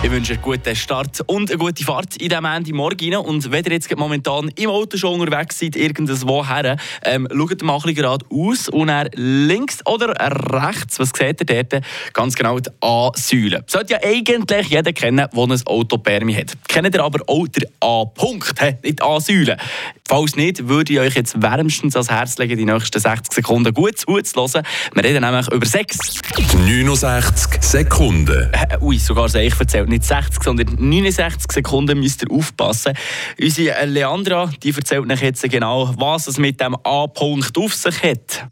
Ich wünsche einen guten Start und eine gute Fahrt in diesem Ende Morgen. Und wenn ihr jetzt momentan im Auto schon unterwegs seid, irgendwo her, ähm, schaut mal ein bisschen gerade aus und dann links oder rechts, was seht ihr dort? Ganz genau die A-Säule. Sollte ja eigentlich jeder kennen, der ein Autopermi hat. Kennt ihr aber auch den A-Punkt, nicht die A-Säule? Falls nicht, würde ich euch jetzt wärmstens ans Herz legen, die nächsten 60 Sekunden gut zuzuhören. Wir reden nämlich über Sex. 69 Sekunden. Äh, ui, sogar ich erzählt nicht 60, sondern 69 Sekunden müsst ihr aufpassen. Unsere Leandra, die erzählt euch jetzt genau, was es mit dem A-Punkt auf sich hat.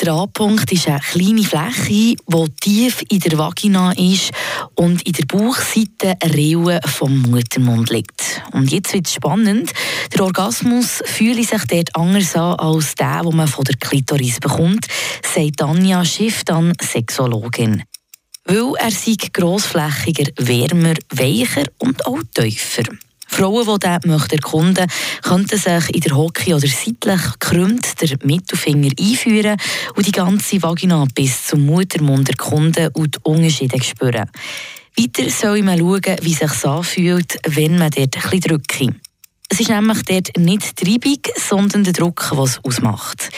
Der A-Punkt ist eine kleine Fläche, die tief in der Vagina ist und in der Bauchseite eine Rille vom Muttermund liegt. Und jetzt wird es spannend. Der Orgasmus fühlt sich dort anders an als der, den man von der Klitoris bekommt, sagt Anja Schiff, dann Sexologin. Weil er sei grossflächiger, wärmer, weicher und auch tiefer. Frauen, die diesen möchten erkunden könnten sich in der Hockey oder seitlich gekrümmt den Mittelfinger einführen und die ganze Vagina bis zum Muttermund erkunden und die Unterschiede spüren. Weiter soll man schauen, wie sich anfühlt, wenn man dort ein bisschen drückt. Es ist nämlich dort nicht die Reibung, sondern der Druck, was es ausmacht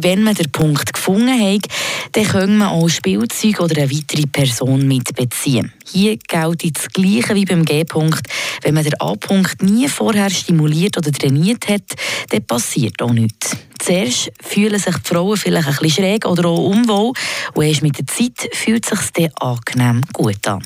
wenn man den Punkt gefunden hat, dann können man auch Spielzeug oder eine weitere Person mitbeziehen. Hier gilt das Gleiche wie beim G-Punkt. Wenn man den A-Punkt nie vorher stimuliert oder trainiert hat, dann passiert auch nichts. Zuerst fühlen sich die Frauen vielleicht ein bisschen schräg oder auch unwohl und erst mit der Zeit fühlt es sich angenehm gut an.